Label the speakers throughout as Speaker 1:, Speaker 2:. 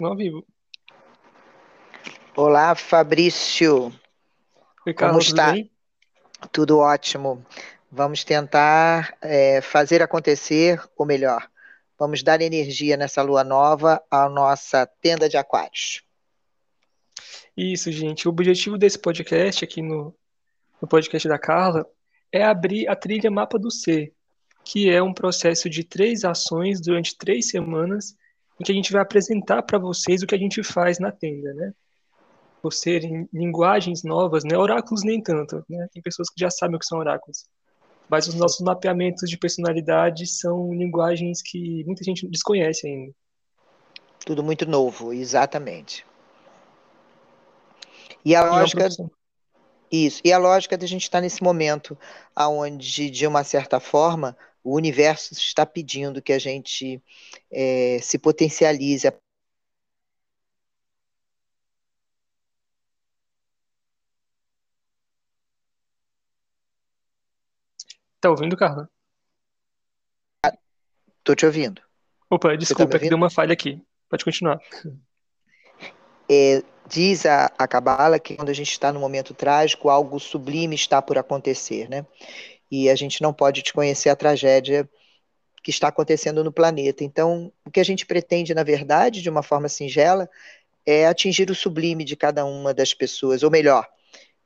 Speaker 1: Ao vivo.
Speaker 2: Olá, Fabrício.
Speaker 1: Oi, Carlos,
Speaker 2: Como está?
Speaker 1: tudo?
Speaker 2: Tudo ótimo. Vamos tentar é, fazer acontecer, ou melhor, vamos dar energia nessa lua nova à nossa tenda de aquários.
Speaker 1: Isso, gente. O objetivo desse podcast aqui no, no podcast da Carla é abrir a trilha Mapa do Ser, que é um processo de três ações durante três semanas, em que a gente vai apresentar para vocês o que a gente faz na tenda, né? Por serem linguagens novas, né? Oráculos nem tanto, né? Tem pessoas que já sabem o que são oráculos. Mas os nossos mapeamentos de personalidade são linguagens que muita gente desconhece ainda.
Speaker 2: Tudo muito novo, exatamente. E a
Speaker 1: é
Speaker 2: lógica, isso, e a lógica da gente estar nesse momento onde, de uma certa forma, o universo está pedindo que a gente é, se potencialize
Speaker 1: Tá ouvindo, Carla?
Speaker 2: Estou te ouvindo.
Speaker 1: Opa,
Speaker 2: me
Speaker 1: desculpa, é que deu uma falha aqui. Pode continuar.
Speaker 2: É, diz a, a Cabala que quando a gente está no momento trágico, algo sublime está por acontecer, né? E a gente não pode desconhecer a tragédia que está acontecendo no planeta. Então, o que a gente pretende, na verdade, de uma forma singela, é atingir o sublime de cada uma das pessoas, ou melhor,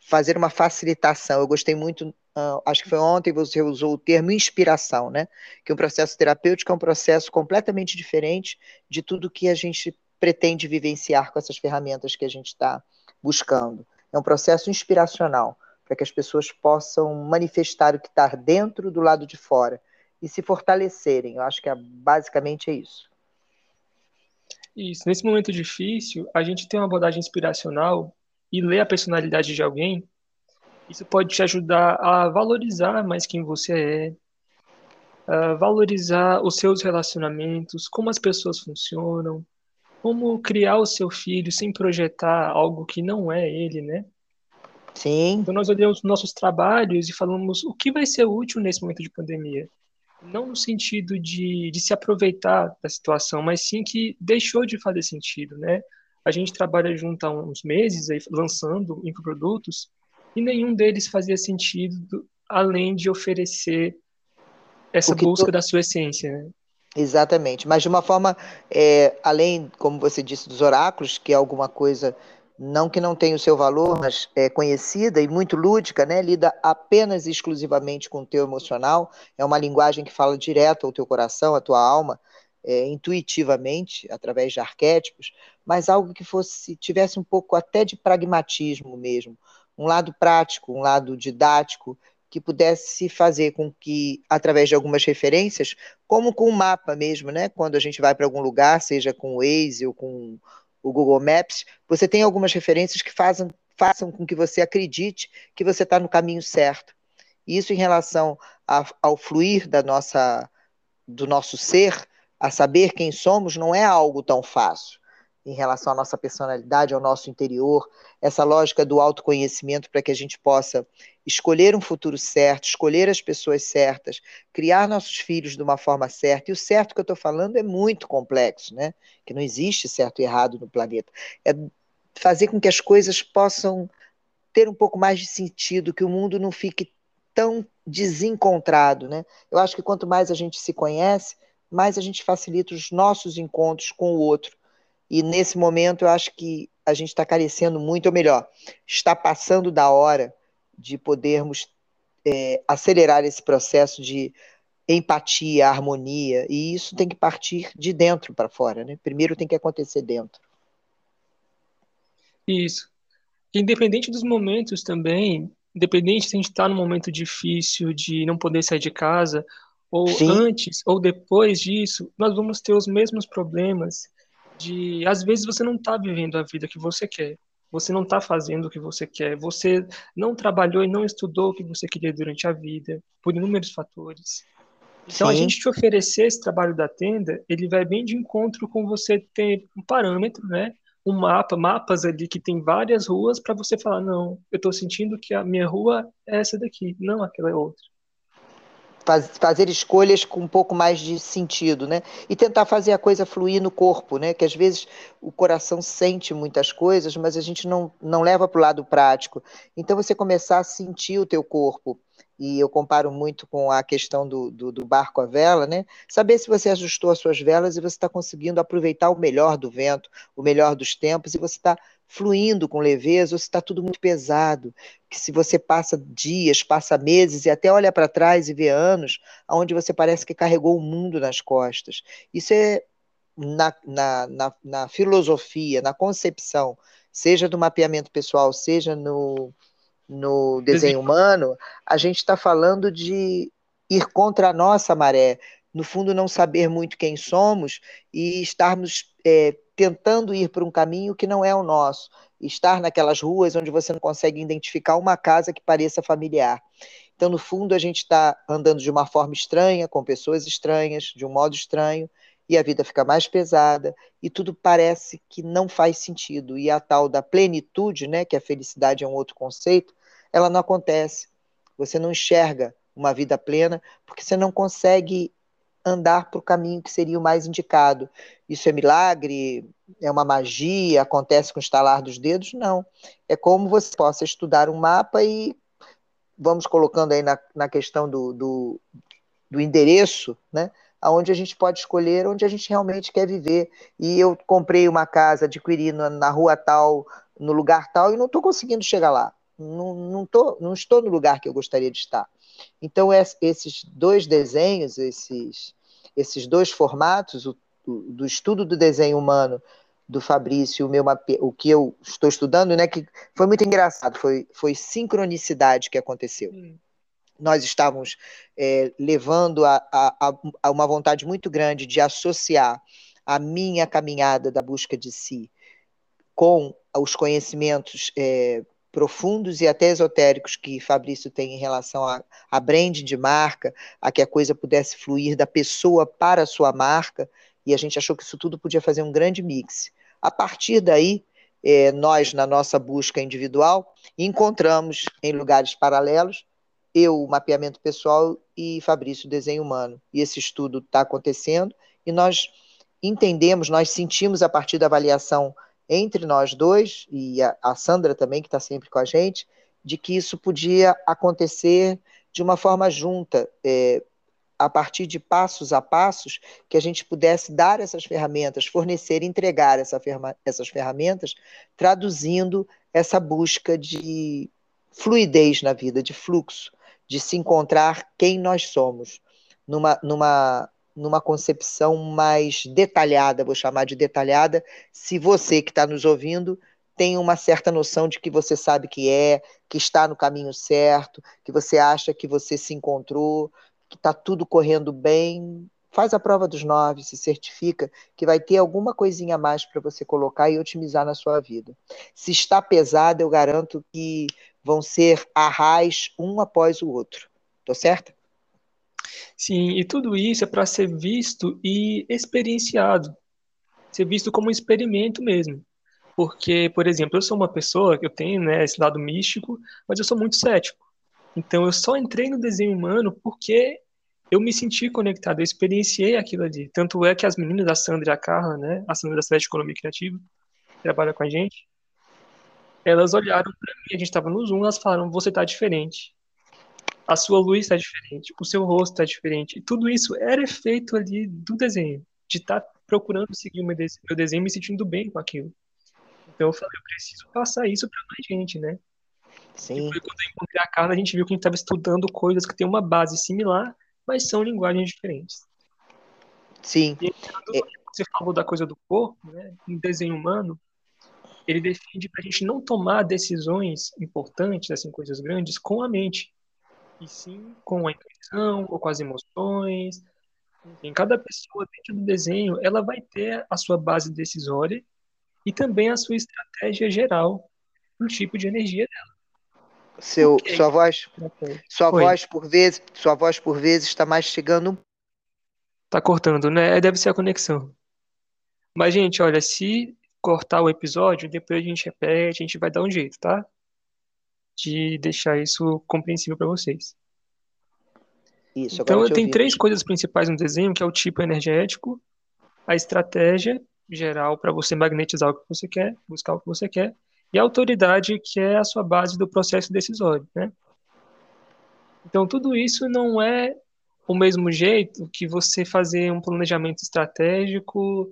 Speaker 2: fazer uma facilitação. Eu gostei muito, ah, acho que foi ontem você usou o termo inspiração, né? Que um processo terapêutico é um processo completamente diferente de tudo que a gente pretende vivenciar com essas ferramentas que a gente está buscando. É um processo inspiracional para que as pessoas possam manifestar o que está dentro do lado de fora e se fortalecerem. Eu acho que é, basicamente é isso.
Speaker 1: Isso. Nesse momento difícil, a gente tem uma abordagem inspiracional e ler a personalidade de alguém. Isso pode te ajudar a valorizar mais quem você é, valorizar os seus relacionamentos, como as pessoas funcionam, como criar o seu filho sem projetar algo que não é ele, né?
Speaker 2: Sim,
Speaker 1: Então nós olhamos nossos trabalhos e falamos o que vai ser útil nesse momento de pandemia. Não no sentido de, de se aproveitar da situação, mas sim que deixou de fazer sentido, né? A gente trabalha junto há uns meses aí, lançando infoprodutos e nenhum deles fazia sentido além de oferecer essa busca
Speaker 2: tu-
Speaker 1: da sua essência, né?
Speaker 2: Exatamente, mas de uma forma, é, além, como você disse, dos oráculos, que é alguma coisa, não que não tenha o seu valor, mas é conhecida e muito lúdica, né? Lida apenas e exclusivamente com o teu emocional, é uma linguagem que fala direto ao teu coração, à tua alma, é, intuitivamente, através de arquétipos, mas algo que fosse, tivesse um pouco até de pragmatismo mesmo, um lado prático, um lado didático, que pudesse fazer com que, através de algumas referências, como com o mapa mesmo, né? Quando a gente vai para algum lugar, seja com o Waze ou com o Google Maps, você tem algumas referências que façam, façam com que você acredite que você está no caminho certo. Isso em relação a, ao fluir da nossa, do nosso ser, a saber quem somos, não é algo tão fácil em relação à nossa personalidade, ao nosso interior, essa lógica do autoconhecimento para que a gente possa escolher um futuro certo, escolher as pessoas certas, criar nossos filhos de uma forma certa. E o certo que eu estou falando é muito complexo, né? Que não existe certo e errado no planeta. É fazer com que as coisas possam ter um pouco mais de sentido, que o mundo não fique tão desencontrado, né? Eu acho que quanto mais a gente se conhece, mais a gente facilita os nossos encontros com o outro. E nesse momento eu acho que a gente está carecendo muito, ou melhor, está passando da hora de podermos é, acelerar esse processo de empatia, harmonia, e isso tem que partir de dentro para fora, né? Primeiro tem que acontecer dentro.
Speaker 1: Isso. Independente dos momentos também, independente se a gente está num momento difícil de não poder sair de casa, ou
Speaker 2: Sim,
Speaker 1: antes ou depois disso, nós vamos ter os mesmos problemas de, às vezes, você não está vivendo a vida que você quer, você não está fazendo o que você quer, você não trabalhou e não estudou o que você queria durante a vida, por inúmeros fatores. Então, a
Speaker 2: sim,
Speaker 1: gente te oferecer esse trabalho da tenda, ele vai bem de encontro com você ter um parâmetro, né? Um mapa, mapas ali que tem várias ruas para você falar, não, eu estou sentindo que a minha rua é essa daqui, não aquela é outra.
Speaker 2: Faz, fazer escolhas com um pouco mais de sentido, né? E tentar fazer a coisa fluir no corpo, né? Que às vezes o coração sente muitas coisas, mas a gente não, não leva para o lado prático. Então você começar a sentir o teu corpo, e eu comparo muito com a questão do, do, do, barco à vela, né? Saber se você ajustou as suas velas e você está conseguindo aproveitar o melhor do vento, o melhor dos tempos, e você está fluindo com leveza, ou se está tudo muito pesado, que se você passa dias, passa meses e até olha para trás e vê anos, onde você parece que carregou o mundo nas costas. Isso é na, na, na, na filosofia, na concepção, seja do mapeamento pessoal, seja no, no desenho humano, a gente está falando de ir contra a nossa maré, no fundo não saber muito quem somos e estarmos é, tentando ir por um caminho que não é o nosso, estar naquelas ruas onde você não consegue identificar uma casa que pareça familiar. Então, no fundo, a gente está andando de uma forma estranha, com pessoas estranhas, de um modo estranho, e a vida fica mais pesada, e tudo parece que não faz sentido. E a tal da plenitude, né, que a felicidade é um outro conceito, ela não acontece. Você não enxerga uma vida plena porque você não consegue andar para o caminho que seria o mais indicado. Isso é milagre? É uma magia? Acontece com o estalar dos dedos? Não. É como você possa estudar um mapa e vamos colocando aí na, na questão do, do, do endereço, né? Onde a gente pode escolher onde a gente realmente quer viver. E eu comprei uma casa, adquiri na, na rua tal, no lugar tal, e não estou conseguindo chegar lá. Não, não, tô, não estou no lugar que eu gostaria de estar. Então, esses dois desenhos, esses, esses dois formatos, o, o, do estudo do desenho humano do Fabrício, o, meu, o que eu estou estudando, né, que foi muito engraçado, foi, foi sincronicidade que aconteceu. Hum. Nós estávamos é, levando a, a, a, uma vontade muito grande de associar a minha caminhada da busca de si com os conhecimentos é, profundos e até esotéricos que Fabrício tem em relação a, a branding de marca, a que a coisa pudesse fluir da pessoa para a sua marca, e a gente achou que isso tudo podia fazer um grande mix. A partir daí, é, nós, na nossa busca individual, encontramos em lugares paralelos, eu, o mapeamento pessoal, e Fabrício, o desenho humano. E esse estudo está acontecendo, e nós entendemos, nós sentimos a partir da avaliação entre nós dois, e a, a Sandra também, que está sempre com a gente, de que isso podia acontecer de uma forma junta, é, a partir de passos a passos, que a gente pudesse dar essas ferramentas, fornecer, entregar essa ferma, essas ferramentas, traduzindo essa busca de fluidez na vida, de fluxo, de se encontrar quem nós somos, numa, numa numa concepção mais detalhada, vou chamar de detalhada, se você que está nos ouvindo tem uma certa noção de que você sabe que é, que está no caminho certo, que você acha que você se encontrou, que está tudo correndo bem, faz a prova dos nove, se certifica que vai ter alguma coisinha a mais para você colocar e otimizar na sua vida. Se está pesado, eu garanto que vão ser arrais um após o outro. Tô certa?
Speaker 1: Sim, e tudo isso é para ser visto e experienciado, ser visto como um experimento mesmo. Porque, por exemplo, eu sou uma pessoa que eu tenho né, esse lado místico, mas eu sou muito cético. Então eu só entrei no desenho humano porque eu me senti conectado, eu experienciei aquilo ali. Tanto é que as meninas, a Sandra e a Carla, né, a Sandra da Cidade de Economia Criativa, trabalha com a gente, elas olharam para mim, a gente estava no Zoom, elas falaram, você tá diferente a sua luz está diferente, o seu rosto está diferente. E tudo isso era efeito ali do desenho, de estar tá procurando seguir o meu desenho e me sentindo bem com aquilo. Então eu falei, eu preciso passar isso para mais gente, né?
Speaker 2: Sim.
Speaker 1: E quando eu encontrei a Carla, a gente viu que a gente estava estudando coisas que têm uma base similar, mas são linguagens diferentes.
Speaker 2: Sim.
Speaker 1: E quando é... você falou da coisa do corpo, né? No desenho humano, ele defende para a gente não tomar decisões importantes, assim, coisas grandes, com a mente e sim com a intuição ou com as emoções. Enfim, cada pessoa dentro do desenho, ela vai ter a sua base decisória e também a sua estratégia geral no tipo de energia dela.
Speaker 2: Seu, sua voz, sua voz por vezes, sua voz por vezes está mais chegando.
Speaker 1: Tá cortando, né? Deve ser a conexão. Mas gente, olha, se cortar o episódio, depois a gente repete, a gente vai dar um jeito, tá? De deixar isso compreensível para vocês. Isso, então tem três coisas principais no desenho, que é o tipo energético, a estratégia geral para você magnetizar o que você quer, buscar o que você quer, e a autoridade, que é a sua base do processo decisório, né? Então, tudo isso não é o mesmo jeito que você fazer um planejamento estratégico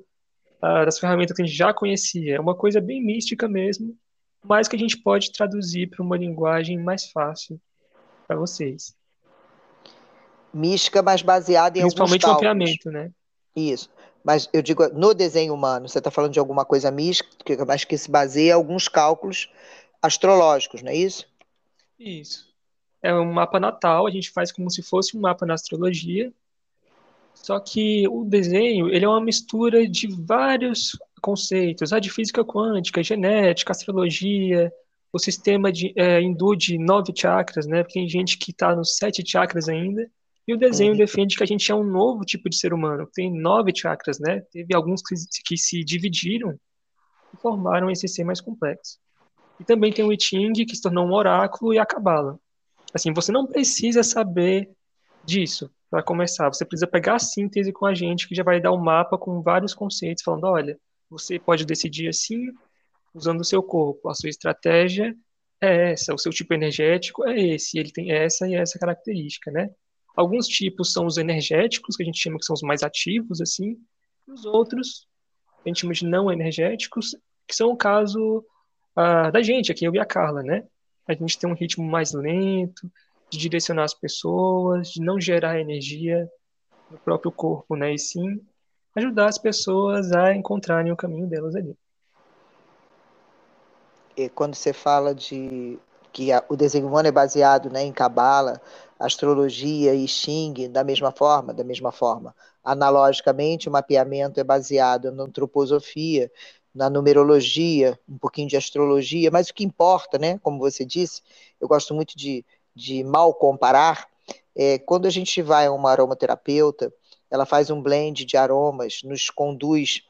Speaker 1: uh, das ferramentas que a gente já conhecia. É uma coisa bem mística mesmo, mas que a gente pode traduzir para uma linguagem mais fácil para vocês.
Speaker 2: Mística, mas baseada em
Speaker 1: Principalmente alguns cálculos. mapeamento, né?
Speaker 2: Isso. Mas eu digo, no desenho humano, você está falando de alguma coisa mística, mas que se baseia em alguns cálculos astrológicos, não é isso?
Speaker 1: Isso. É um mapa natal, a gente faz como se fosse um mapa na astrologia. Só que o desenho, ele é uma mistura de vários conceitos, a de física quântica, genética, astrologia, o sistema de, é, hindu de nove chakras, né? Porque tem gente que está nos sete chakras ainda. E o desenho uhum. defende que a gente é um novo tipo de ser humano, tem nove chakras, né? Teve alguns que, que se dividiram e formaram esse ser mais complexo. E também tem o I Ching, que se tornou um oráculo, e a Kabbalah. Assim, você não precisa saber disso para começar. Você precisa pegar a síntese com a gente, que já vai dar um mapa com vários conceitos, falando: olha, você pode decidir assim, usando o seu corpo. A sua estratégia é essa, o seu tipo energético é esse, ele tem essa e essa característica, né? Alguns tipos são os energéticos, que a gente chama que são os mais ativos, assim, e os outros a gente chama de não energéticos, que são o caso uh, da gente, aqui eu e a Carla, né? A gente tem um ritmo mais lento, de direcionar as pessoas, de não gerar energia no próprio corpo, né? E sim ajudar as pessoas a encontrarem o caminho delas ali.
Speaker 2: E quando você fala de que a, o desenho humano é baseado né, em cabala, astrologia e Xing, da mesma forma, da mesma forma. Analogicamente, o mapeamento é baseado na antroposofia, na numerologia, um pouquinho de astrologia, mas o que importa, né, como você disse, eu gosto muito de, de mal comparar, é, quando a gente vai a uma aromaterapeuta, ela faz um blend de aromas, nos conduz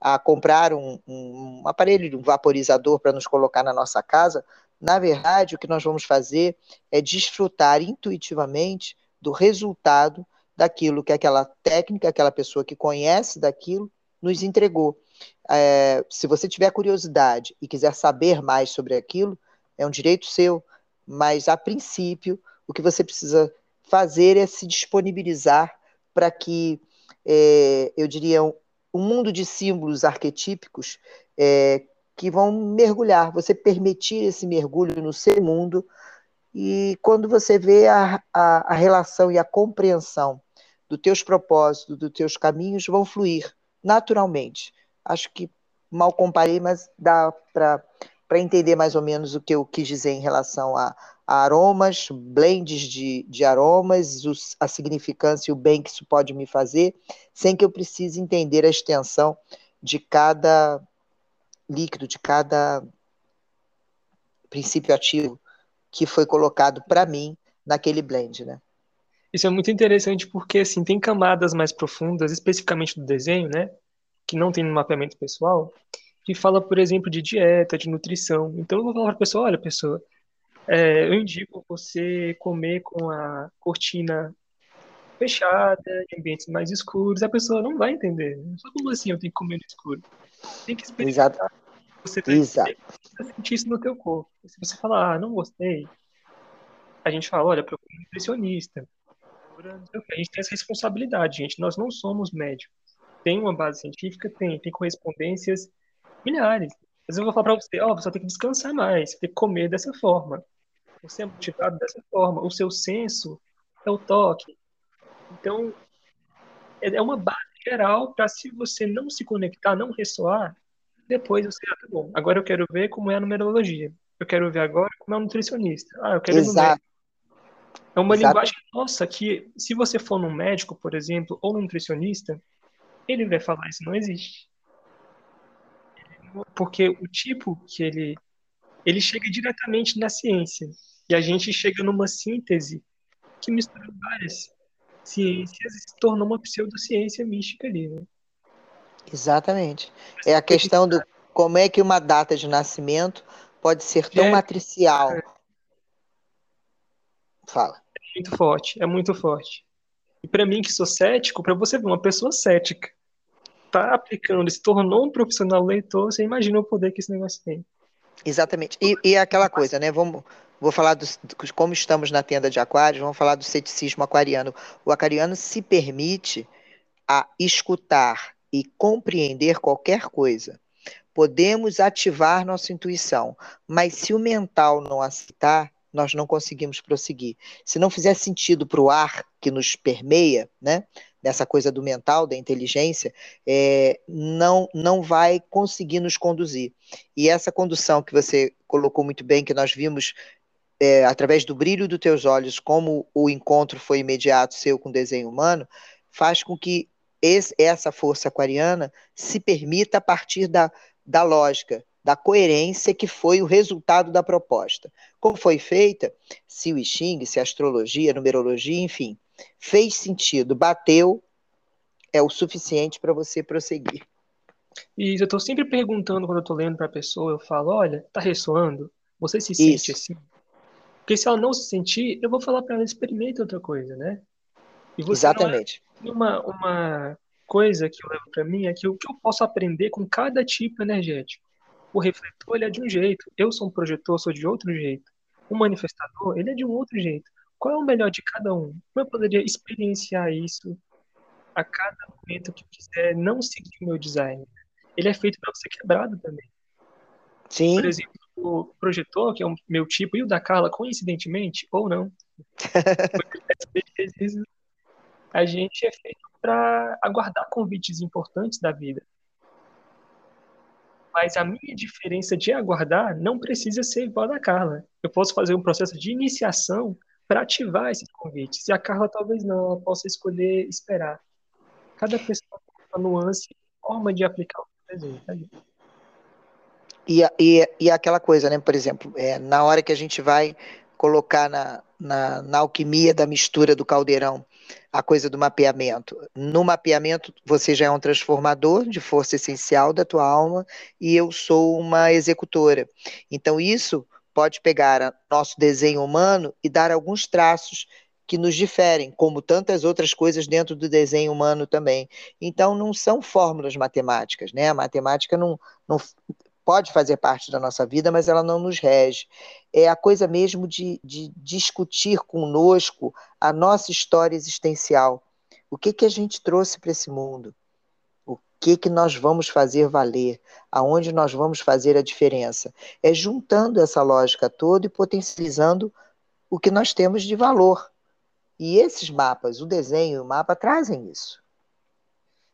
Speaker 2: a comprar um, um, um aparelho, um vaporizador para nos colocar na nossa casa, na verdade, o que nós vamos fazer é desfrutar intuitivamente do resultado daquilo que aquela técnica, aquela pessoa que conhece daquilo, nos entregou. É, se você tiver curiosidade e quiser saber mais sobre aquilo, é um direito seu, mas a princípio, o que você precisa fazer é se disponibilizar para que, é, eu diria, um, um mundo de símbolos arquetípicos é, que vão mergulhar, você permitir esse mergulho no seu mundo, e quando você vê a, a, a relação e a compreensão dos teus propósitos, dos teus caminhos, vão fluir naturalmente. Acho que mal comparei, mas dá para entender mais ou menos o que eu quis dizer em relação a, a aromas, blends de, de aromas, os, a significância e o bem que isso pode me fazer, sem que eu precise entender a extensão de cada líquido, de cada princípio ativo que foi colocado para mim naquele blend, né?
Speaker 1: Isso é muito interessante porque assim tem camadas mais profundas, especificamente do desenho, né, que não tem no mapeamento pessoal, que fala, por exemplo, de dieta, de nutrição. Então eu vou falar para a pessoa, olha, pessoa, é, eu indico você comer com a cortina fechada, em ambientes mais escuros. A pessoa não vai entender. Só como assim eu tenho que comer no escuro? Tem que experimentar. Exato. Você tem Exato. que sentir isso no teu corpo. Se você falar, ah, não gostei, a gente fala, olha, procura um nutricionista. A gente tem essa responsabilidade, gente. Nós não somos médicos. Tem uma base científica? Tem. Tem correspondências milhares. Vezes eu vou falar para você, ó, oh, você tem que descansar mais, você tem que comer dessa forma. Você é motivado dessa forma. O seu senso é o toque. Então, é, é uma base geral para se você não se conectar, não ressoar, depois você, ah, tá bom, agora eu quero ver como é a numerologia. Eu quero ver agora como é o nutricionista. Ah, eu quero Exato. É uma Exato. linguagem nossa que, se você for num médico, por exemplo, ou num nutricionista, ele vai falar isso não existe. Porque o tipo que ele ele chega diretamente na ciência. E a gente chega numa síntese que mistura várias ciências e se tornou uma pseudociência mística ali, né?
Speaker 2: Exatamente. É a questão do como é que uma data de nascimento pode ser tão é, matricial.
Speaker 1: Fala. É muito forte, é muito forte. E para mim, que sou cético, para você ver uma pessoa cética tá aplicando, se tornou um profissional leitor, você imagina o poder que esse negócio tem.
Speaker 2: Exatamente. E, e aquela coisa, né? Vamos, vou falar do, como estamos na tenda de aquários, vamos falar do ceticismo aquariano. O aquariano se permite a escutar e compreender qualquer coisa. Podemos ativar nossa intuição, mas se o mental não aceitar, nós não conseguimos prosseguir. Se não fizer sentido para o ar que nos permeia, né, nessa coisa do mental, da inteligência, é, não, não vai conseguir nos conduzir. E essa condução que você colocou muito bem, que nós vimos é, através do brilho dos teus olhos, como o encontro foi imediato seu com o desenho humano, faz com que esse, essa força aquariana se permita a partir da, da lógica, da coerência que foi o resultado da proposta. Como foi feita, se o I Ching, se a astrologia, a numerologia, enfim, fez sentido, bateu, é o suficiente para você prosseguir.
Speaker 1: E eu estou sempre perguntando quando eu estou lendo para a pessoa, eu falo, olha, tá ressoando? Você se sente Isso. assim? Porque se ela não se sentir, eu vou falar para ela, experimente outra coisa, né?
Speaker 2: Exatamente.
Speaker 1: É uma, uma coisa que eu levo para mim é que o que eu posso aprender com cada tipo energético. O refletor, ele é de um jeito. Eu sou um projetor, sou de outro jeito. O manifestador, ele é de um outro jeito. Qual é o melhor de cada um? Como eu poderia experienciar isso a cada momento que eu quiser não seguir o meu design? Ele é feito para ser quebrado também.
Speaker 2: Sim.
Speaker 1: Por exemplo, o projetor, que é o meu tipo, e o da Carla, coincidentemente, ou não, a gente é feito para aguardar convites importantes da vida. Mas a minha diferença de aguardar não precisa ser igual a da Carla. Eu posso fazer um processo de iniciação para ativar esses convites. E a Carla talvez não, ela possa escolher esperar. Cada pessoa tem uma nuance, forma de aplicar o desenho, tá,
Speaker 2: E, e, e aquela coisa, né? Por exemplo, é, na hora que a gente vai colocar na, na, na, alquimia da mistura do caldeirão a coisa do mapeamento. No mapeamento, você já é um transformador de força essencial da tua alma e eu sou uma executora. Então, isso pode pegar nosso desenho humano e dar alguns traços que nos diferem, como tantas outras coisas dentro do desenho humano também. Então, não são fórmulas matemáticas, né? A matemática não, não pode fazer parte da nossa vida, mas ela não nos rege. É a coisa mesmo de, de discutir conosco a nossa história existencial. O que, que a gente trouxe para esse mundo? Que, que nós vamos fazer valer, aonde nós vamos fazer a diferença. É juntando essa lógica toda e potencializando o que nós temos de valor. E esses mapas, o desenho e o mapa, trazem isso.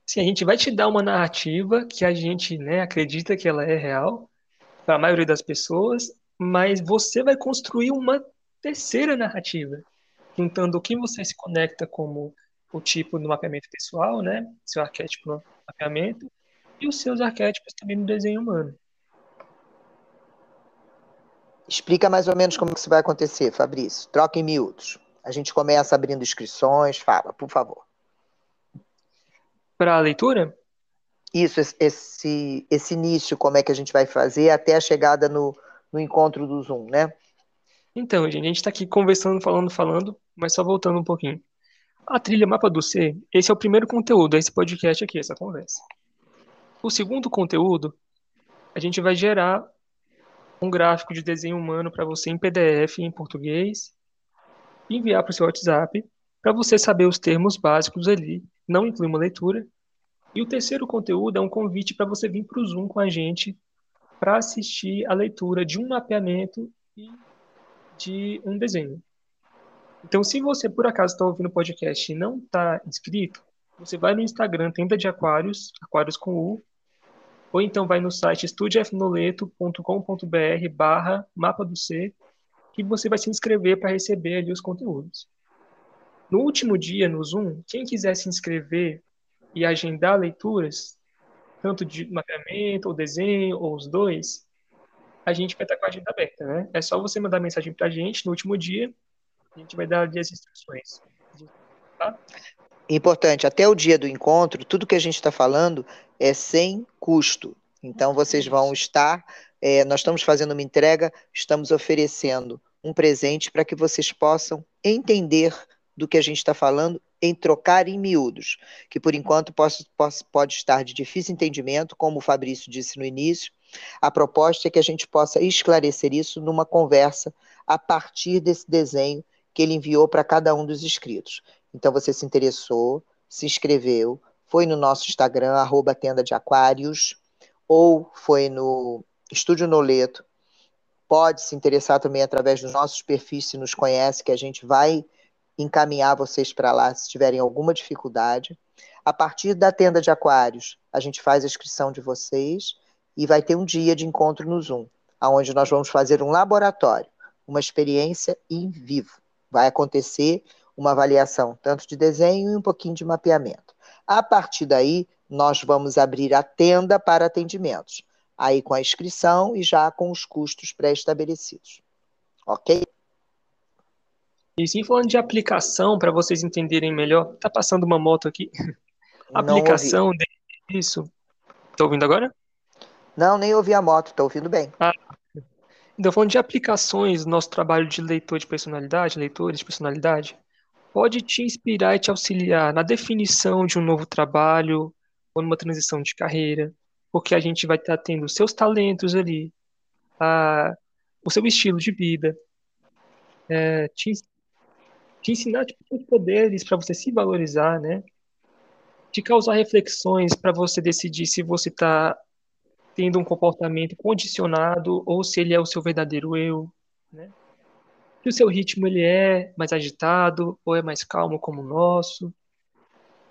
Speaker 1: Sim, a gente vai te dar uma narrativa que a gente né, acredita que ela é real, para a maioria das pessoas, mas você vai construir uma terceira narrativa, juntando o que você se conecta como o tipo no mapeamento pessoal, né, seu arquétipo no mapeamento, e os seus arquétipos também no desenho humano.
Speaker 2: Explica mais ou menos como isso vai acontecer, Fabrício. Troca em miúdos. A gente começa abrindo inscrições. Fala, por favor.
Speaker 1: Para a leitura?
Speaker 2: Isso, esse, esse início, como é que a gente vai fazer até a chegada no, no encontro do Zoom, né?
Speaker 1: Então, gente, a gente está aqui conversando, falando, falando, mas só voltando um pouquinho. A trilha Mapa do C, esse é o primeiro conteúdo, esse podcast aqui, essa conversa. O segundo conteúdo, a gente vai gerar um gráfico de desenho humano para você em PDF em português, enviar para o seu WhatsApp, para você saber os termos básicos ali, não inclui uma leitura. E o terceiro conteúdo é um convite para você vir para o Zoom com a gente para assistir a leitura de um mapeamento e de um desenho. Então, se você por acaso está ouvindo o podcast e não está inscrito, você vai no Instagram Tenda de Aquários, Aquários com U, ou então vai no site estudiafnoleto.com.br barra mapa do C, que você vai se inscrever para receber ali os conteúdos. No último dia, no Zoom, quem quiser se inscrever e agendar leituras, tanto de mapeamento, ou desenho, ou os dois, a gente vai estar com a agenda aberta, né? É só você mandar mensagem para a gente no último dia a gente vai dar ali as instruções. Tá?
Speaker 2: Importante, até o dia do encontro, tudo que a gente está falando é sem custo. Então, vocês vão estar. É, nós estamos fazendo uma entrega, estamos oferecendo um presente para que vocês possam entender do que a gente está falando em trocar em miúdos, que por enquanto posso, posso, pode estar de difícil entendimento, como o Fabrício disse no início. A proposta é que a gente possa esclarecer isso numa conversa a partir desse desenho que ele enviou para cada um dos inscritos. Então, você se interessou, se inscreveu, foi no nosso Instagram, arroba tenda de aquários, ou foi no Estúdio Noleto, pode se interessar também através dos nossos perfis, se nos conhece, que a gente vai encaminhar vocês para lá se tiverem alguma dificuldade. A partir da tenda de aquários, a gente faz a inscrição de vocês e vai ter um dia de encontro no Zoom, onde nós vamos fazer um laboratório, uma experiência em vivo. Vai acontecer uma avaliação tanto de desenho e um pouquinho de mapeamento. A partir daí, nós vamos abrir a tenda para atendimentos, aí com a inscrição e já com os custos pré-estabelecidos. Ok?
Speaker 1: E sim, falando de aplicação, para vocês entenderem melhor, tá passando uma moto aqui. aplicação disso. Tá ouvindo agora?
Speaker 2: Não, nem ouvi a moto, tá ouvindo bem. Ah.
Speaker 1: Então, falando de aplicações, nosso trabalho de leitor de personalidade, leitores de personalidade, pode te inspirar e te auxiliar na definição de um novo trabalho ou numa transição de carreira, porque a gente vai estar tendo seus talentos ali, a, o seu estilo de vida, é, te, te ensinar tipo, poderes para você se valorizar, né? Te causar reflexões para você decidir se você está tendo um comportamento condicionado ou se ele é o seu verdadeiro eu, né? que o seu ritmo ele é mais agitado ou é mais calmo como o nosso?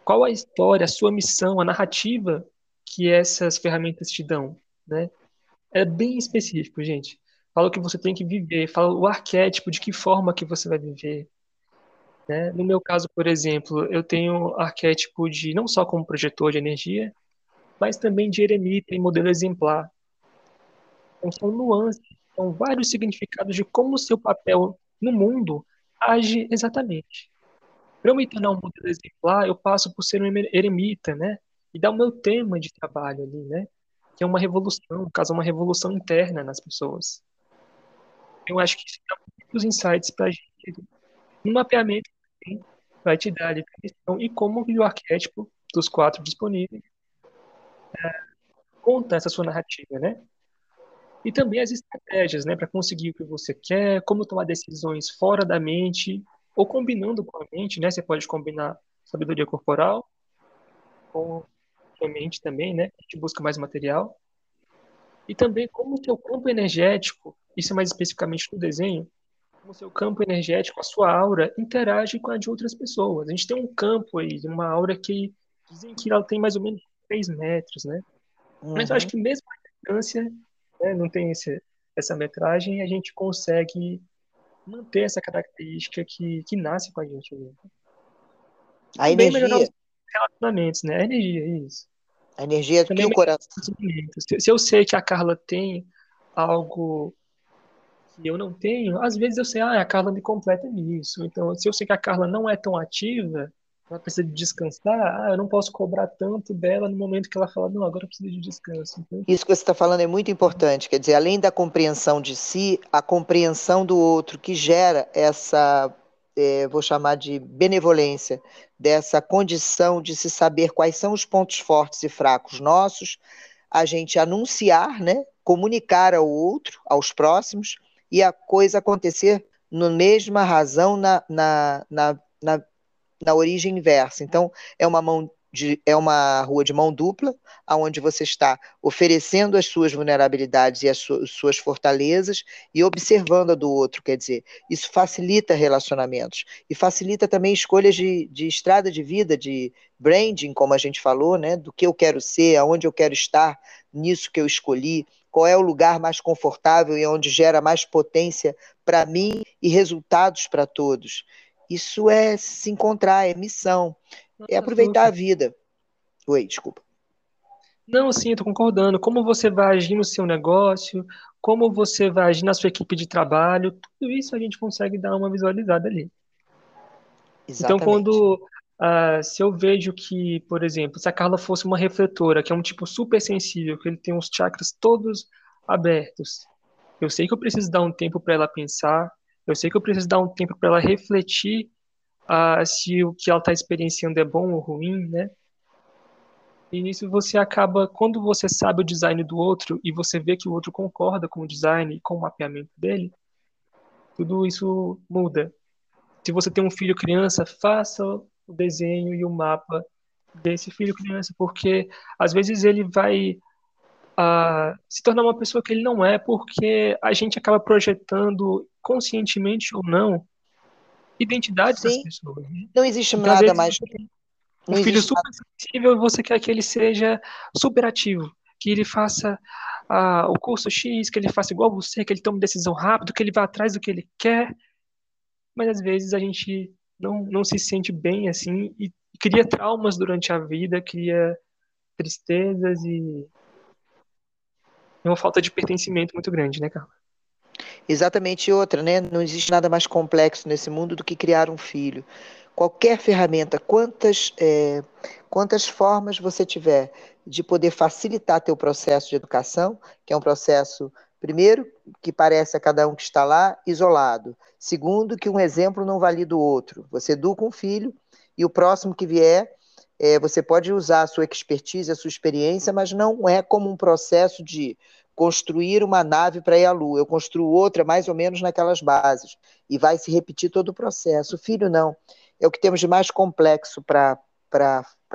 Speaker 1: Qual a história, a sua missão, a narrativa que essas ferramentas te dão, né? É bem específico, gente. Fala o que você tem que viver, fala o arquétipo, de que forma que você vai viver. Né? No meu caso, por exemplo, eu tenho arquétipo de não só como projetor de energia, mas também de eremita e modelo exemplar. Então, são nuances, são vários significados de como o seu papel no mundo age exatamente. Para eu me tornar um modelo exemplar, eu passo por ser um eremita, né? E dar o meu tema de trabalho ali, né? Que é uma revolução, caso uma revolução interna nas pessoas. Eu acho que isso dá muitos insights para a gente. No mapeamento, vai te dar a definição e como o arquétipo dos quatro disponíveis é, conta essa sua narrativa, né? e também as estratégias, né, para conseguir o que você quer, como tomar decisões fora da mente ou combinando com a mente, né? Você pode combinar sabedoria corporal com a mente também, né? A gente busca mais material. E também como o seu campo energético, isso é mais especificamente no desenho, como o seu campo energético, a sua aura interage com a de outras pessoas. A gente tem um campo aí, uma aura que dizem que ela tem mais ou menos 3 metros, né? Uhum. Mas eu acho uhum. que mesmo a distância né, não tem esse, essa metragem, a gente consegue manter essa característica que, que nasce com a gente. Né?
Speaker 2: A energia.
Speaker 1: relacionamentos, né? A energia, isso.
Speaker 2: A energia do coração.
Speaker 1: Se eu sei que a Carla tem algo que eu não tenho, às vezes eu sei, ah, a Carla me completa nisso. Então, se eu sei que a Carla não é tão ativa, ela precisa de descansar, ah, eu não posso cobrar tanto dela no momento que ela fala, não, agora eu preciso de descanso. Então...
Speaker 2: Isso que você está falando é muito importante, quer dizer, além da compreensão de si, a compreensão do outro que gera essa, é, vou chamar de benevolência, dessa condição de se saber quais são os pontos fortes e fracos nossos, a gente anunciar, né, comunicar ao outro, aos próximos, e a coisa acontecer na mesma razão, na, na, na, na na origem inversa. Então, é uma mão de, é uma rua de mão dupla, aonde você está oferecendo as suas vulnerabilidades e as suas, fortalezas e observando a do outro, quer dizer, isso facilita relacionamentos e facilita também escolhas de, de estrada de vida, de branding, como a gente falou, né, do que eu quero ser, aonde eu quero estar, nisso que eu escolhi, qual é o lugar mais confortável e onde gera mais potência para mim e resultados para todos. Isso é se encontrar, é missão, é aproveitar a vida. Oi, desculpa.
Speaker 1: Não, sim, estou concordando. Como você vai agir no seu negócio, como você vai agir na sua equipe de trabalho, tudo isso a gente consegue dar uma visualizada ali. Então, Exatamente. Então, quando uh, se eu vejo que, por exemplo, se a Carla fosse uma refletora, que é um tipo super sensível, que ele tem os chakras todos abertos, eu sei que eu preciso dar um tempo para ela pensar, eu sei que eu preciso dar um tempo para ela refletir uh, se o que ela está experienciando é bom ou ruim, né? E nisso você acaba, quando você sabe o design do outro e você vê que o outro concorda com o design e com o mapeamento dele, tudo isso muda. Se você tem um filho criança, faça o desenho e o mapa desse filho criança, porque às vezes ele vai uh, se tornar uma pessoa que ele não é, porque a gente acaba projetando conscientemente ou não identidades Sim. das pessoas. Né?
Speaker 2: Não existe então, nada mais.
Speaker 1: Um filho super nada. sensível, você quer que ele seja super ativo, que ele faça uh, o curso X, que ele faça igual você, que ele tome decisão rápido, que ele vá atrás do que ele quer. Mas às vezes a gente não, não se sente bem assim e cria traumas durante a vida, cria tristezas e uma falta de pertencimento muito grande, né, Carla?
Speaker 2: Exatamente outra, né? Não existe nada mais complexo nesse mundo do que criar um filho. Qualquer ferramenta, quantas, é, quantas formas você tiver de poder facilitar teu processo de educação, que é um processo, primeiro, que parece a cada um que está lá isolado. Segundo, que um exemplo não valida o outro. Você educa um filho e o próximo que vier, é, você pode usar a sua expertise, a sua experiência, mas não é como um processo de construir uma nave para ir à Lua. Eu construo outra mais ou menos naquelas bases. E vai se repetir todo o processo. O filho não. É o que temos de mais complexo para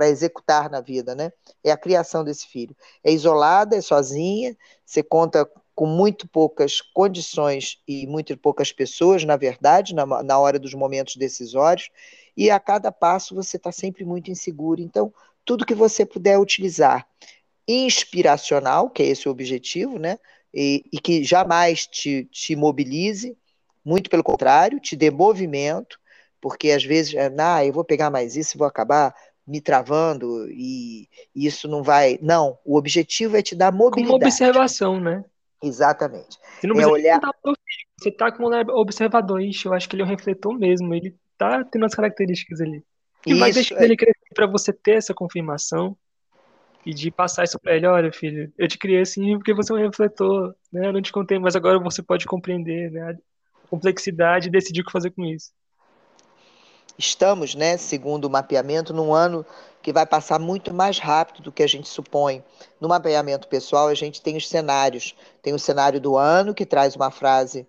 Speaker 2: executar na vida, né? É a criação desse filho. É isolada, é sozinha, você conta com muito poucas condições e muito poucas pessoas, na verdade, na, na hora dos momentos decisórios, e a cada passo você está sempre muito inseguro. Então, tudo que você puder utilizar inspiracional, que é esse o objetivo, né? E, e que jamais te, te mobilize, muito pelo contrário, te dê movimento, porque às vezes, ah, eu vou pegar mais isso e vou acabar me travando e, isso não vai. Não, o objetivo é te dar mobilidade. Como
Speaker 1: observação, né?
Speaker 2: Exatamente.
Speaker 1: Você não é olhar... você tá como um observador, Ixi, eu acho que ele é um refletor mesmo, ele tá tendo as características ali. E vai deixar é... ele crescer para você ter essa confirmação e de passar isso para ele, olha, filho, eu te criei assim porque você é um refletor, né? Eu não te contei, mas agora você pode compreender, né? A complexidade e decidir o que fazer com isso.
Speaker 2: Estamos, né, segundo o mapeamento, num ano que vai passar muito mais rápido do que a gente supõe. No mapeamento pessoal, a gente tem os cenários. Tem o cenário do ano, que traz uma frase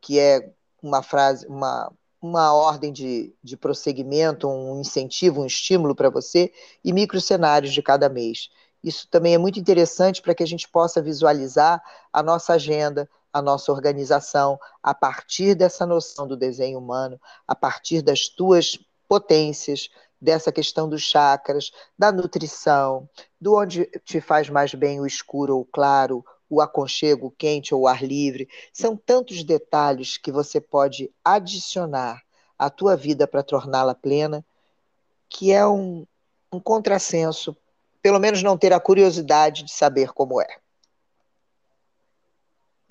Speaker 2: que é uma frase, uma, uma ordem de, de prosseguimento, um incentivo, um estímulo para você, e microcenários de cada mês. Isso também é muito interessante para que a gente possa visualizar a nossa agenda, a nossa organização, a partir dessa noção do desenho humano, a partir das tuas potências, dessa questão dos chakras, da nutrição, do onde te faz mais bem o escuro ou o claro, o aconchego, quente ou o ar livre. São tantos detalhes que você pode adicionar à tua vida para torná-la plena, que é um, um contrassenso, pelo menos não ter a curiosidade de saber como é.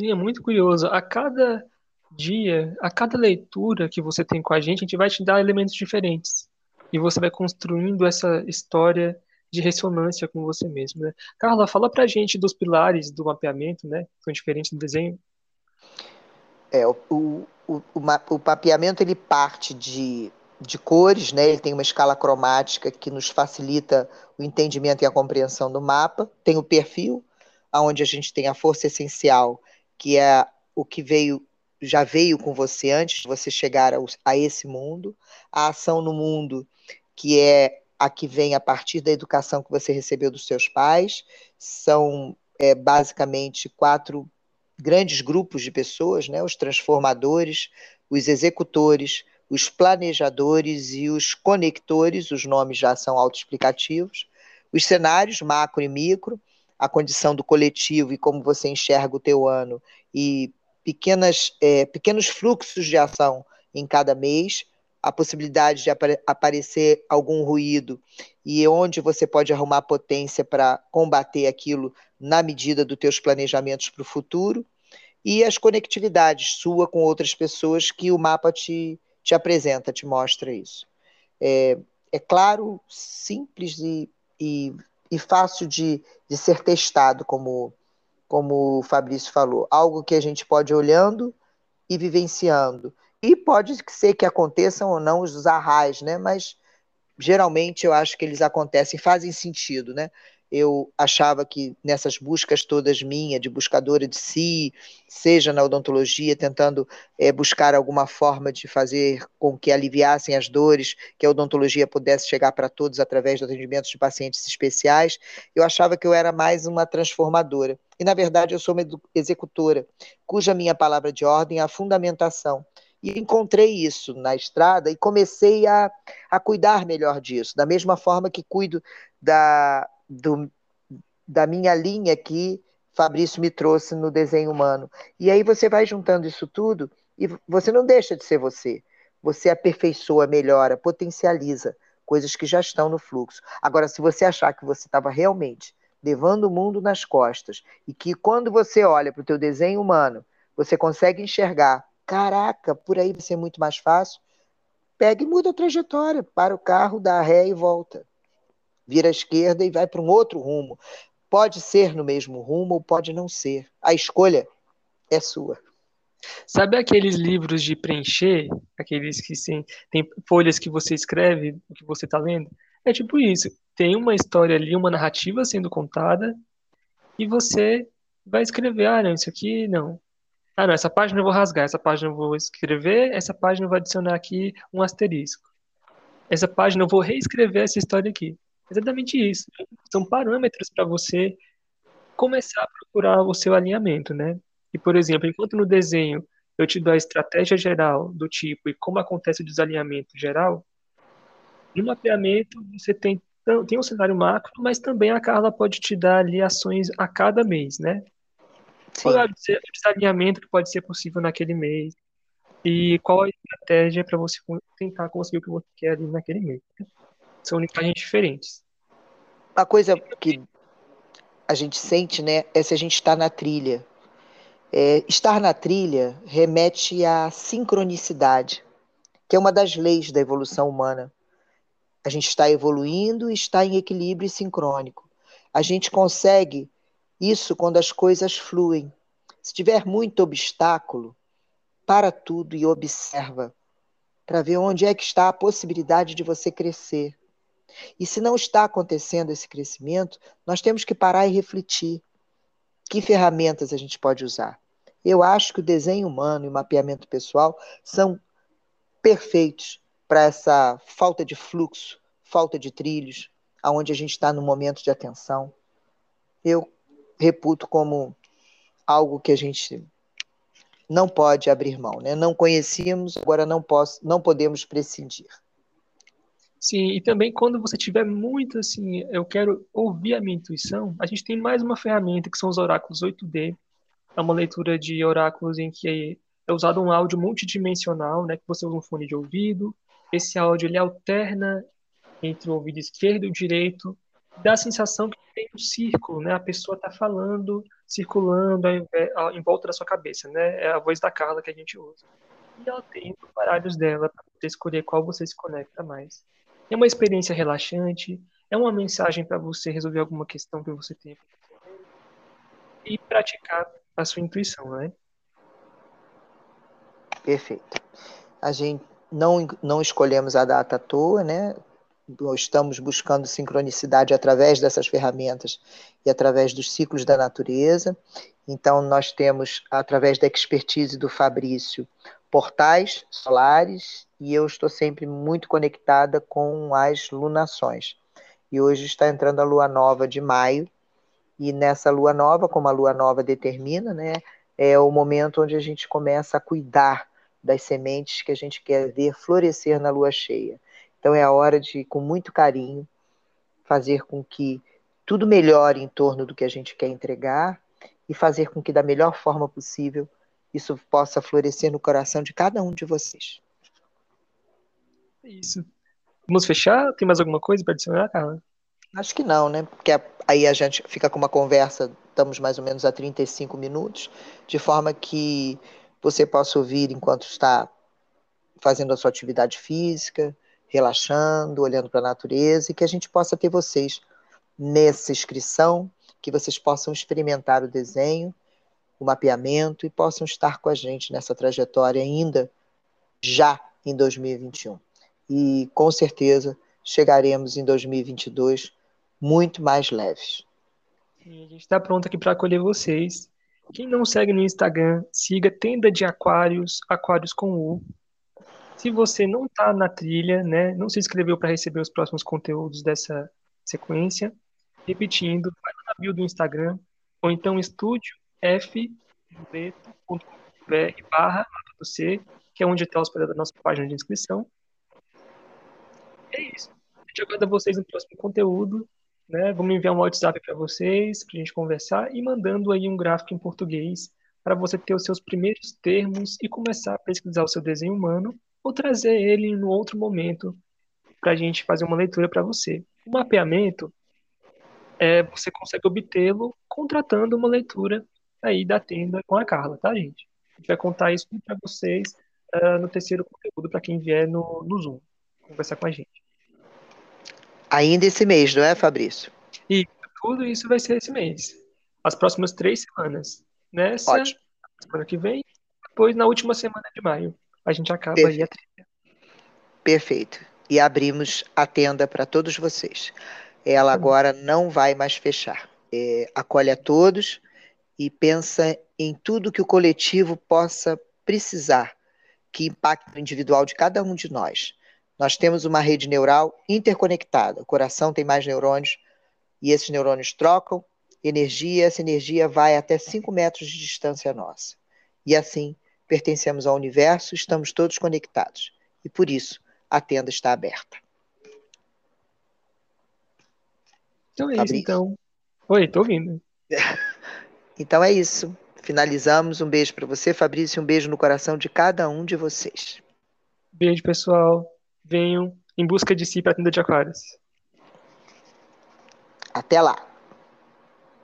Speaker 1: É muito curioso. A cada dia, a cada leitura que você tem com a gente, a gente vai te dar elementos diferentes. E você vai construindo essa história de ressonância com você mesmo, né? Carla, fala pra gente dos pilares do mapeamento, né? São diferentes do desenho.
Speaker 2: É, o, o, o, o mapeamento ele parte de, de cores, né? Ele tem uma escala cromática que nos facilita o entendimento e a compreensão do mapa. Tem o perfil, aonde a gente tem a força essencial, que é o que veio já veio com você antes de você chegar a, a esse mundo, a ação no mundo, que é a que vem a partir da educação que você recebeu dos seus pais. São é, basicamente quatro grandes grupos de pessoas, né? os transformadores, os executores, os planejadores e os conectores, os nomes já são autoexplicativos, os cenários macro e micro, a condição do coletivo e como você enxerga o teu ano e pequenas, é, pequenos fluxos de ação em cada mês, a possibilidade de apare aparecer algum ruído e onde você pode arrumar potência para combater aquilo na medida dos teus planejamentos para o futuro e as conectividades sua com outras pessoas que o mapa te, te apresenta, te mostra isso. É, é claro, simples e, e, e fácil de, de ser testado, como, como o Fabrício falou. Algo que a gente pode olhando e vivenciando E pode ser que aconteçam ou não os arrais, né? Mas geralmente eu acho que eles acontecem, fazem sentido, né? eu achava que nessas buscas todas minhas, de buscadora de si, seja na odontologia, tentando é, buscar alguma forma de fazer com que aliviassem as dores, que a odontologia pudesse chegar para todos através do atendimento de pacientes especiais, eu achava que eu era mais uma transformadora. E, na verdade, eu sou uma executora, cuja minha palavra de ordem é a fundamentação. E encontrei isso na estrada e comecei a, a cuidar melhor disso, da mesma forma que cuido da, do, da minha linha que Fabrício me trouxe no desenho humano. E aí você vai juntando isso tudo e você não deixa de ser você. Você aperfeiçoa, melhora, potencializa coisas que já estão no fluxo. Agora, se você achar que você estava realmente levando o mundo nas costas e que quando você olha para o teu desenho humano, você consegue enxergar, caraca, por aí vai ser muito mais fácil, pega e muda a trajetória, para o carro, dá ré e volta vira à esquerda e vai para um outro rumo. Pode ser no mesmo rumo ou pode não ser. A escolha é sua.
Speaker 1: Sabe aqueles livros de preencher, aqueles que sim, tem folhas que você escreve, o que você está lendo? É tipo isso. Tem uma história ali, uma narrativa sendo contada, e você vai escrever, ah, não, isso aqui não. Ah, não, essa página eu vou rasgar, essa página eu vou escrever, essa página eu vou adicionar aqui um asterisco. Essa página eu vou reescrever essa história aqui. Exatamente isso. São parâmetros para você começar a procurar o seu alinhamento, né? E, por exemplo, enquanto no desenho eu te dou a estratégia geral do tipo e como acontece o desalinhamento geral, no mapeamento você tem, tem um cenário macro, mas também a Carla pode te dar ali ações a cada mês, né? Sim. Qual é o desalinhamento que pode ser possível naquele mês? E qual a estratégia para você tentar conseguir o que você quer ali naquele mês? São linguagens diferentes.
Speaker 2: A coisa que a gente sente, né, é se a gente está na trilha. É, estar na trilha remete à sincronicidade, que é uma das leis da evolução humana. A gente está evoluindo e está em equilíbrio sincrônico. A gente consegue isso quando as coisas fluem. Se tiver muito obstáculo, para tudo e observa, para ver onde é que está a possibilidade de você crescer. E se não está acontecendo esse crescimento, nós temos que parar e refletir. Que ferramentas a gente pode usar? Eu acho que o desenho humano e o mapeamento pessoal são perfeitos para essa falta de fluxo, falta de trilhos, aonde a gente está no momento de atenção. Eu reputo como algo que a gente não pode abrir mão, né? Não conhecíamos, agora não posso, não podemos prescindir.
Speaker 1: Sim, e também quando você tiver muito assim, eu quero ouvir a minha intuição, a gente tem mais uma ferramenta que são os oráculos 8D. É uma leitura de oráculos em que é usado um áudio multidimensional, né, que você usa um fone de ouvido. Esse áudio ele alterna entre o ouvido esquerdo e o direito, dá a sensação que tem um círculo, né? A pessoa está falando, circulando em volta da sua cabeça, né? É a voz da Carla que a gente usa. E ela tem os baralhos dela para escolher qual você se conecta mais. É uma experiência relaxante, é uma mensagem para você resolver alguma questão que você tem e praticar a sua intuição, né?
Speaker 2: Perfeito. A gente não, não escolhemos a data à toa, né? Estamos buscando sincronicidade através dessas ferramentas e através dos ciclos da natureza. Então, nós temos, através da expertise do Fabrício, portais solares e eu estou sempre muito conectada com as lunações. E hoje está entrando a lua nova de maio, e nessa lua nova, como a lua nova determina, né, é o momento onde a gente começa a cuidar das sementes que a gente quer ver florescer na lua cheia. Então é a hora de, com muito carinho, fazer com que tudo melhore em torno do que a gente quer entregar e fazer com que, da melhor forma possível, isso possa florescer no coração de cada um de vocês.
Speaker 1: É isso. Vamos fechar? Tem mais alguma coisa para adicionar, Carla?
Speaker 2: Acho que não, né? Porque aí a gente fica com uma conversa, estamos mais ou menos a 35 minutos, de forma que você possa ouvir enquanto está fazendo a sua atividade física, relaxando, olhando para a natureza, e que a gente possa ter vocês nessa inscrição, que vocês possam experimentar o desenho o mapeamento e possam estar com a gente nessa trajetória ainda já em 2021. E com certeza chegaremos em 2022 muito mais leves.
Speaker 1: Sim, a gente está pronto aqui para acolher vocês. Quem não segue no Instagram, siga Tenda de Aquários, Aquários com U. Se você não está na trilha, né, não se inscreveu para receber os próximos conteúdos dessa sequência, repetindo, vai na bio do Instagram, ou então estúdio barra C, que é onde está hospedada a nossa página de inscrição. É isso. A gente aguarda vocês no próximo conteúdo. Né? Vamos enviar um WhatsApp para vocês, para a gente conversar, e mandando aí um gráfico em português para você ter os seus primeiros termos e começar a pesquisar o seu desenho humano, ou trazer ele no outro momento para a gente fazer uma leitura para você. O mapeamento é, você consegue obtê-lo contratando uma leitura aí da tenda com a Carla, tá, gente? A gente vai contar isso para vocês uh, no terceiro conteúdo para quem vier no, no Zoom conversar com a gente.
Speaker 2: Ainda esse mês, não é, Fabrício?
Speaker 1: E tudo isso vai ser esse mês. As próximas três semanas. Nessa
Speaker 2: Ótimo.
Speaker 1: semana que vem, depois na última semana de maio. A gente acaba
Speaker 2: Perfeito.
Speaker 1: aí a trilha.
Speaker 2: Perfeito. E abrimos a tenda para todos vocês. Ela agora não vai mais fechar. É, acolhe a todos e pensa em tudo que o coletivo possa precisar que impacte o individual de cada um de nós. Nós temos uma rede neural interconectada. O coração tem mais neurônios e esses neurônios trocam energia, essa energia vai até 5 metros de distância nossa. E assim, pertencemos ao universo, estamos todos conectados. E por isso, a tenda está aberta.
Speaker 1: Então é isso, então. Oi, tô ouvindo.
Speaker 2: então é isso. Finalizamos. Um beijo para você, Fabrício, e um beijo no coração de cada um de vocês.
Speaker 1: Beijo, pessoal. Venham em busca de si para a tenda de aquários.
Speaker 2: Até lá.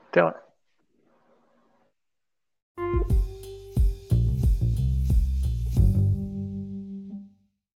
Speaker 1: Até lá.